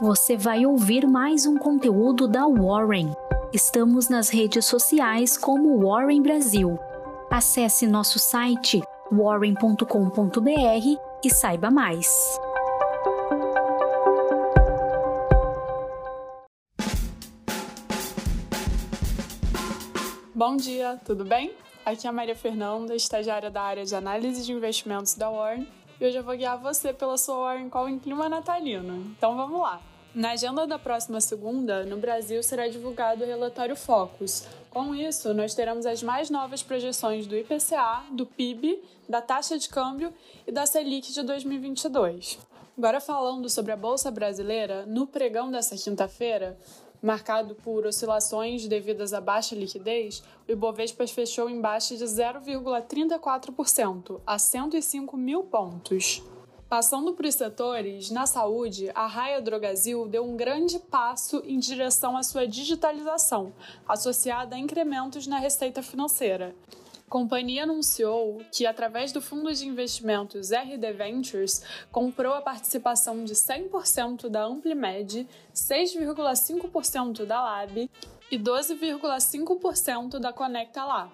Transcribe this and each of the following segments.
você vai ouvir mais um conteúdo da Warren. Estamos nas redes sociais como Warren Brasil. Acesse nosso site warren.com.br e saiba mais. Bom dia, tudo bem? Aqui é a Maria Fernanda, estagiária da área de análise de investimentos da Warren, e hoje eu vou guiar você pela sua Warren Call em clima natalino. Então vamos lá! Na agenda da próxima segunda, no Brasil será divulgado o relatório Focus. Com isso, nós teremos as mais novas projeções do IPCA, do PIB, da taxa de câmbio e da Selic de 2022. Agora falando sobre a Bolsa Brasileira, no pregão dessa quinta-feira, marcado por oscilações devidas à baixa liquidez, o Ibovespa fechou em baixa de 0,34%, a 105 mil pontos. Passando os setores, na saúde, a Raia Drogazil deu um grande passo em direção à sua digitalização, associada a incrementos na receita financeira. A companhia anunciou que, através do fundo de investimentos RD Ventures, comprou a participação de 100% da Amplimed, 6,5% da Lab e 12,5% da Conecta Lá,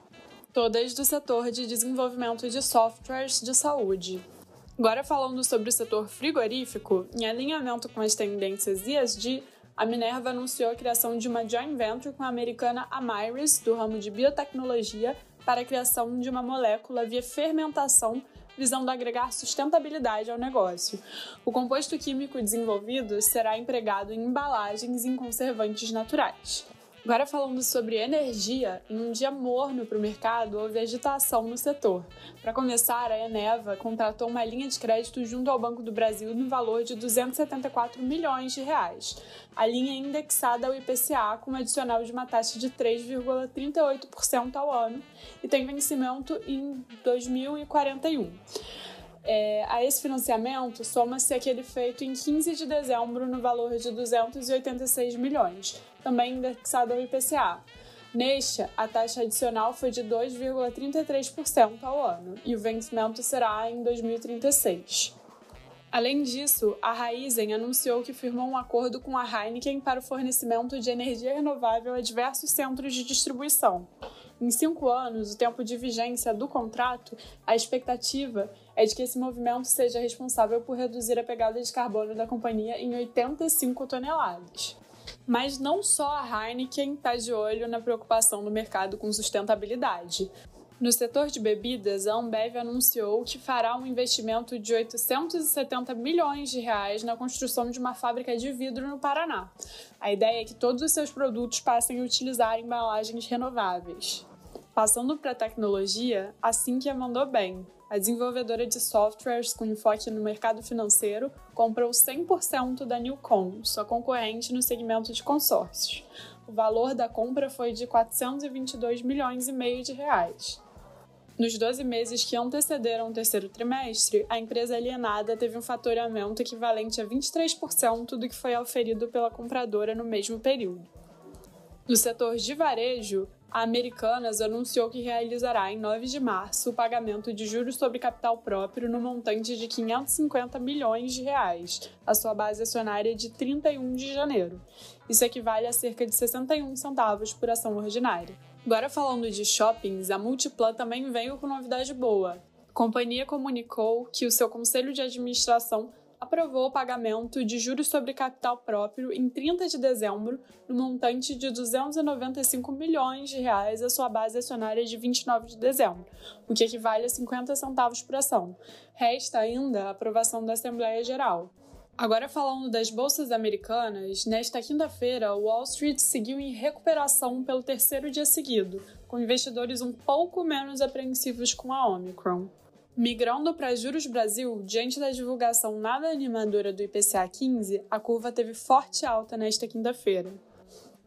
todas do setor de desenvolvimento de softwares de saúde. Agora falando sobre o setor frigorífico, em alinhamento com as tendências ESG, a Minerva anunciou a criação de uma joint venture com a americana Amyris, do ramo de biotecnologia, para a criação de uma molécula via fermentação visando agregar sustentabilidade ao negócio. O composto químico desenvolvido será empregado em embalagens e em conservantes naturais. Agora falando sobre energia, em um dia morno para o mercado, houve agitação no setor. Para começar, a Eneva contratou uma linha de crédito junto ao Banco do Brasil no valor de 274 milhões de reais. A linha é indexada ao IPCA com um adicional de uma taxa de 3,38% ao ano e tem vencimento em 2041. É, a esse financiamento soma-se aquele feito em 15 de dezembro no valor de 286 milhões, também indexado ao IPCA. Neste, a taxa adicional foi de 2,33% ao ano e o vencimento será em 2036. Além disso, a Raizen anunciou que firmou um acordo com a Heineken para o fornecimento de energia renovável a diversos centros de distribuição. Em cinco anos, o tempo de vigência do contrato, a expectativa é de que esse movimento seja responsável por reduzir a pegada de carbono da companhia em 85 toneladas. Mas não só a Heineken está de olho na preocupação do mercado com sustentabilidade. No setor de bebidas, a Ambev anunciou que fará um investimento de 870 milhões de reais na construção de uma fábrica de vidro no Paraná. A ideia é que todos os seus produtos passem a utilizar embalagens renováveis. Passando para a tecnologia, a Sinqia mandou bem. A desenvolvedora de softwares com enfoque no mercado financeiro comprou 100% da Newcom, sua concorrente no segmento de consórcios. O valor da compra foi de 422 milhões e meio de reais. Nos 12 meses que antecederam o terceiro trimestre, a empresa alienada teve um faturamento equivalente a 23% do que foi oferido pela compradora no mesmo período. No setor de varejo, a Americanas anunciou que realizará em 9 de março o pagamento de juros sobre capital próprio no montante de 550 milhões de reais, a sua base acionária de 31 de janeiro. Isso equivale a cerca de 61 centavos por ação ordinária. Agora falando de shoppings, a Multiplan também veio com novidade boa. A companhia comunicou que o seu conselho de administração aprovou o pagamento de juros sobre capital próprio em 30 de dezembro, no montante de 295 milhões de reais à sua base acionária de 29 de dezembro, o que equivale a 50 centavos por ação. Resta ainda a aprovação da Assembleia Geral. Agora falando das bolsas americanas, nesta quinta-feira, Wall Street seguiu em recuperação pelo terceiro dia seguido, com investidores um pouco menos apreensivos com a Omicron. Migrando para juros Brasil, diante da divulgação nada animadora do IPCA 15, a curva teve forte alta nesta quinta-feira.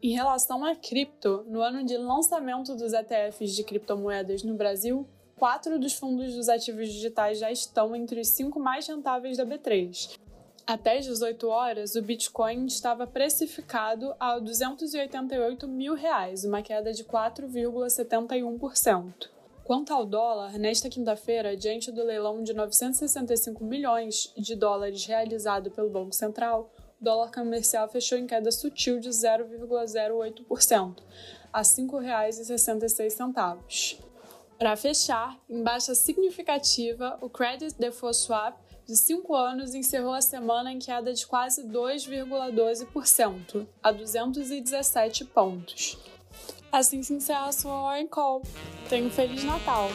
Em relação a cripto, no ano de lançamento dos ETFs de criptomoedas no Brasil, quatro dos fundos dos ativos digitais já estão entre os cinco mais rentáveis da B3. Até as 18 horas, o Bitcoin estava precificado a 288 mil reais, uma queda de 4,71%. Quanto ao dólar, nesta quinta-feira, diante do leilão de 965 milhões de dólares realizado pelo Banco Central, o dólar comercial fechou em queda sutil de 0,08%, a R$ 5,66. Para fechar, em baixa significativa, o Credit Default Swap de 5 anos encerrou a semana em queda de quase 2,12%, a 217 pontos. Assim se encerra a sua Call. Tenha um Feliz Natal!